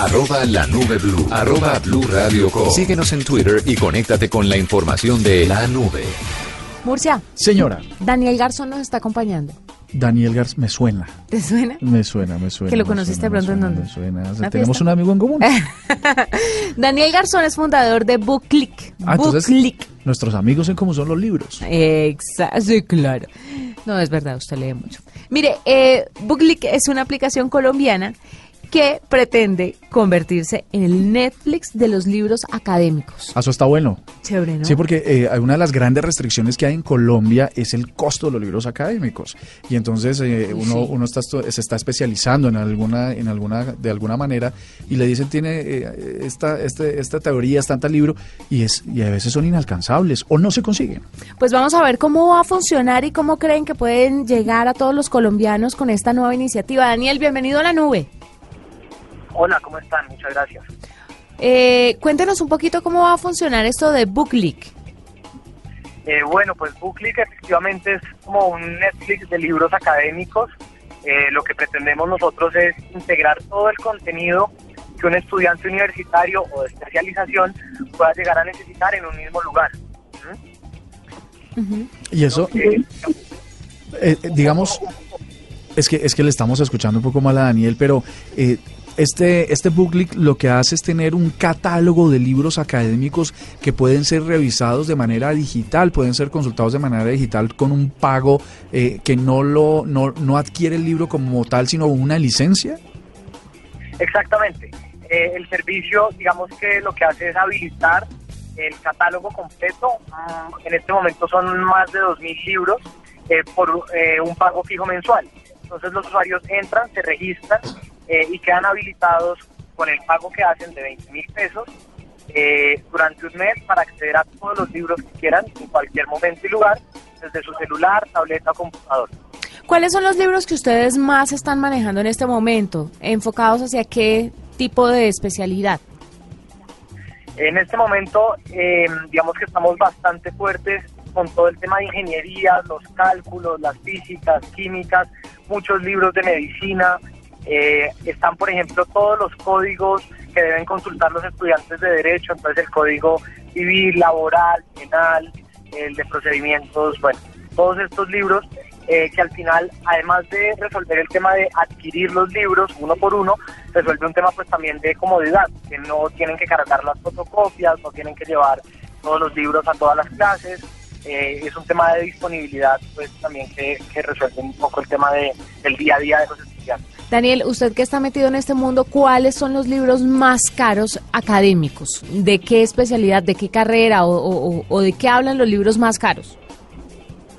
arroba la nube blue, arroba blue radio com. Síguenos en Twitter y conéctate con la información de la nube. Murcia, Señora, Daniel Garzón nos está acompañando. Daniel Garz me suena. ¿Te suena? Me suena, me suena. ¿Que lo conociste suena, pronto en dónde? suena, me suena. ¿Una Tenemos fiesta? un amigo en común. Daniel Garzón es fundador de BookClick. Ah, entonces, BookClick. nuestros amigos en cómo son los libros. Exacto, sí, claro. No, es verdad, usted lee mucho. Mire, eh, BookClick es una aplicación colombiana que pretende convertirse en el Netflix de los libros académicos. Ah, Eso está bueno. Chévere, ¿no? Sí, porque eh, una de las grandes restricciones que hay en Colombia es el costo de los libros académicos. Y entonces eh, uno, sí. uno está, se está especializando en alguna, en alguna, de alguna manera y le dicen tiene eh, esta, este, esta teoría, es tanta libro y es y a veces son inalcanzables o no se consiguen. Pues vamos a ver cómo va a funcionar y cómo creen que pueden llegar a todos los colombianos con esta nueva iniciativa. Daniel, bienvenido a la nube. Hola, ¿cómo están? Muchas gracias. Eh, cuéntenos un poquito cómo va a funcionar esto de BookLeak. Eh, bueno, pues BookLeak efectivamente es como un Netflix de libros académicos. Eh, lo que pretendemos nosotros es integrar todo el contenido que un estudiante universitario o de especialización pueda llegar a necesitar en un mismo lugar. ¿Mm? Y eso, Eh, digamos, es que es que le estamos escuchando un poco mal a Daniel, pero eh, este este booklet lo que hace es tener un catálogo de libros académicos que pueden ser revisados de manera digital, pueden ser consultados de manera digital con un pago eh, que no lo no, no adquiere el libro como tal, sino una licencia. Exactamente. Eh, el servicio, digamos que lo que hace es habilitar el catálogo completo. Mm, En este momento son más de 2.000 libros eh, por eh, un pago fijo mensual. Entonces los usuarios entran, se registran eh, y quedan habilitados con el pago que hacen de 20 mil pesos eh, durante un mes para acceder a todos los libros que quieran en cualquier momento y lugar, desde su celular, tableta o computador. ¿Cuáles son los libros que ustedes más están manejando en este momento? ¿Enfocados hacia qué tipo de especialidad? En este momento, eh, digamos que estamos bastante fuertes con todo el tema de ingeniería, los cálculos, las físicas, químicas, muchos libros de medicina. Eh, están, por ejemplo, todos los códigos que deben consultar los estudiantes de derecho, entonces el código civil, laboral, penal, el de procedimientos, bueno, todos estos libros eh, que al final, además de resolver el tema de adquirir los libros uno por uno, resuelve un tema pues también de comodidad, que no tienen que cargar las fotocopias, no tienen que llevar todos los libros a todas las clases, eh, es un tema de disponibilidad pues también que, resuelve un poco el tema de, del día a día de los estudiantes. Daniel, usted que está metido en este mundo, ¿cuáles son los libros más caros académicos? ¿De qué especialidad, de qué carrera o, o- o de qué hablan los libros más caros?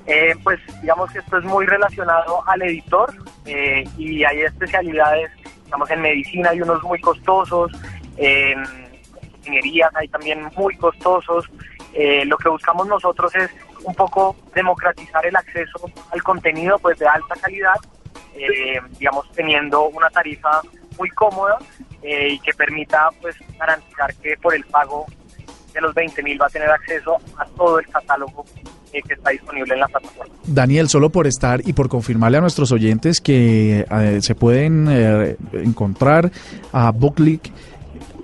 Eh, pues digamos que esto es muy relacionado al editor eh, y hay especialidades, digamos en medicina hay unos muy costosos, en ingenierías hay también muy costosos. Eh, lo que buscamos nosotros es un poco democratizar el acceso al contenido pues de alta calidad, eh, digamos teniendo una tarifa muy cómoda eh, y que permita pues garantizar que por el pago de los 20 mil va a tener acceso a todo el catálogo eh, que está disponible en la plataforma. Daniel, solo por estar y por confirmarle a nuestros oyentes que eh, se pueden encontrar a Bookleak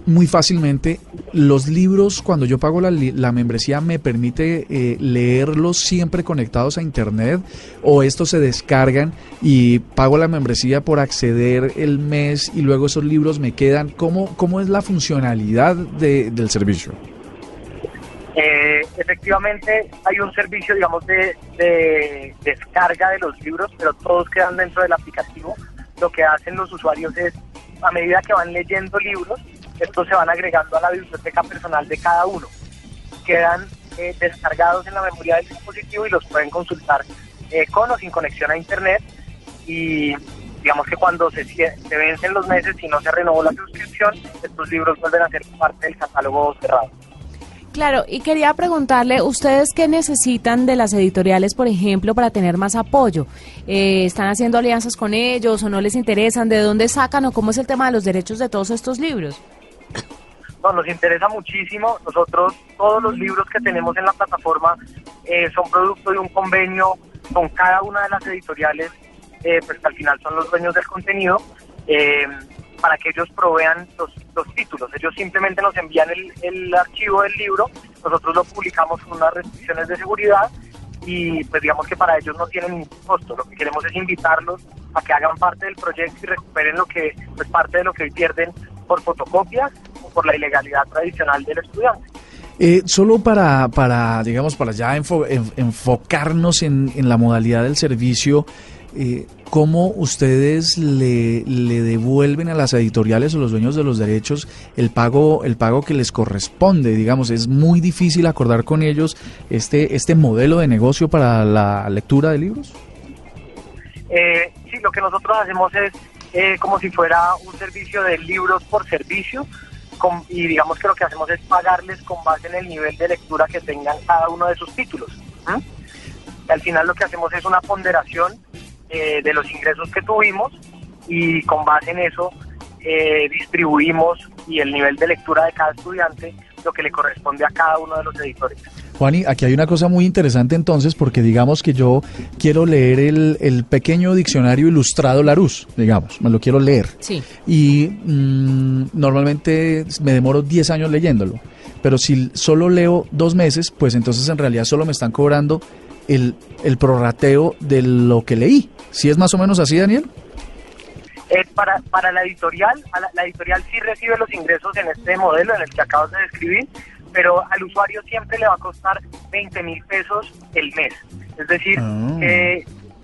muy fácilmente. Los libros, cuando yo pago la, la membresía, me permite eh, leerlos siempre conectados a Internet o estos se descargan y pago la membresía por acceder el mes y luego esos libros me quedan. ¿Cómo, cómo es la funcionalidad de- del servicio? Eh, efectivamente, hay un servicio, digamos, de descarga de los libros, pero todos quedan dentro del aplicativo. Lo que hacen los usuarios es, a medida que van leyendo libros, estos se van agregando a la biblioteca personal de cada uno. Quedan eh, descargados en la memoria del dispositivo y los pueden consultar eh, con o sin conexión a Internet. Y digamos que cuando se, se vencen los meses y no se renovó la suscripción, estos libros vuelven a ser parte del catálogo cerrado. Claro, y quería preguntarle, ¿ustedes qué necesitan de las editoriales, por ejemplo, para tener más apoyo? Eh, ¿Están haciendo alianzas con ellos o no les interesan? ¿De dónde sacan o cómo es el tema de los derechos de todos estos libros? No, nos interesa muchísimo. Nosotros, todos los libros que tenemos en la plataforma eh, son producto de un convenio con cada una de las editoriales, eh, pues que al final son los dueños del contenido. Eh, para que ellos provean los, los títulos. Ellos simplemente nos envían el, el archivo del libro, nosotros lo publicamos con unas restricciones de seguridad y pues digamos que para ellos no tienen ningún costo. Lo que queremos es invitarlos a que hagan parte del proyecto y recuperen lo que pues parte de lo que pierden por fotocopias por la ilegalidad tradicional del estudiante. Eh, solo para, para, digamos, para ya enfocarnos en, en, la modalidad del servicio, eh, ¿cómo ustedes le, le, devuelven a las editoriales o los dueños de los derechos el pago, el pago que les corresponde? Digamos, es muy difícil acordar con ellos este, este modelo de negocio para la lectura de libros. Eh, sí, lo que nosotros hacemos es como si fuera un servicio de libros por servicio y digamos que lo que hacemos es pagarles con base en el nivel de lectura que tengan cada uno de sus títulos. Al final lo que hacemos es una ponderación eh, de los ingresos que tuvimos y con base en eso eh, distribuimos y el nivel de lectura de cada estudiante lo que le corresponde a cada uno de los editores. Juani, aquí hay una cosa muy interesante entonces, porque digamos que yo quiero leer el, pequeño diccionario ilustrado Larousse, digamos, me lo quiero leer. Sí. Y mm, normalmente me demoro 10 años leyéndolo. Pero si solo leo dos meses, pues entonces en realidad solo me están cobrando el, el prorrateo de lo que leí. ¿Sí es más o menos así, Daniel? Eh, para, para la editorial, la, editorial sí recibe los ingresos en este modelo en el que acabas de describir, pero al usuario siempre le va a costar 20 mil pesos el mes. Es decir, ah.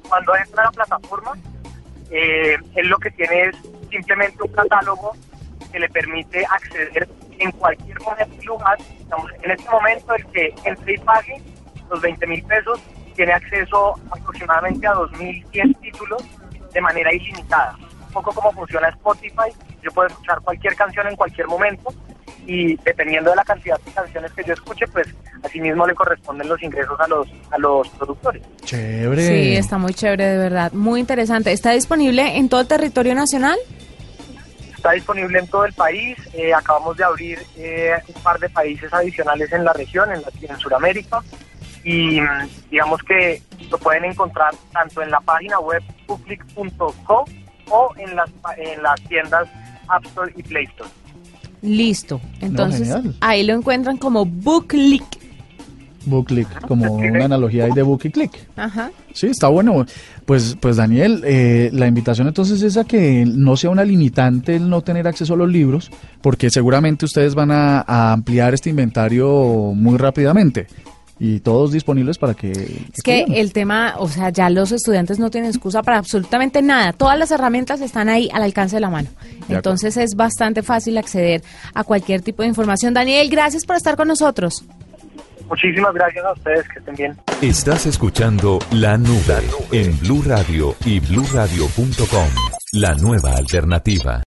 cuando entra a la plataforma, eh, él lo que tiene es simplemente un catálogo que le permite acceder en cualquier momento y lugar. en este momento, el que entre y pague los 20 mil pesos tiene acceso aproximadamente a 2.100 títulos de manera ilimitada. Un poco como funciona Spotify, yo puedo escuchar cualquier canción en cualquier momento y dependiendo de la cantidad de canciones que yo escuche, pues asimismo le corresponden los ingresos a los a los productores. Chévere. Sí, está muy chévere de verdad, muy interesante. ¿Está disponible en todo el territorio nacional? Está disponible en todo el país. Eh, acabamos de abrir eh, un par de países adicionales en la región, en, la, en Sudamérica y digamos que lo pueden encontrar tanto en la página web public.co o en las, en las tiendas App Store y Play Store. Listo, entonces ahí lo encuentran como Booklick. Booklick, como una analogía ahí de Book y Click. Ajá. Sí, está bueno. Pues, pues Daniel, eh, la invitación entonces es a que no sea una limitante el no tener acceso a los libros, porque seguramente ustedes van a ampliar este inventario muy rápidamente y todos disponibles para que... Es que el tema, o sea, ya los estudiantes no tienen excusa para absolutamente nada. Todas las herramientas están ahí al alcance de la mano. Entonces es bastante fácil acceder a cualquier tipo de información. Daniel, gracias por estar con nosotros. Muchísimas gracias a ustedes, que estén bien. Estás escuchando La Nube, en Blue Radio y bluradio.com, la nueva alternativa.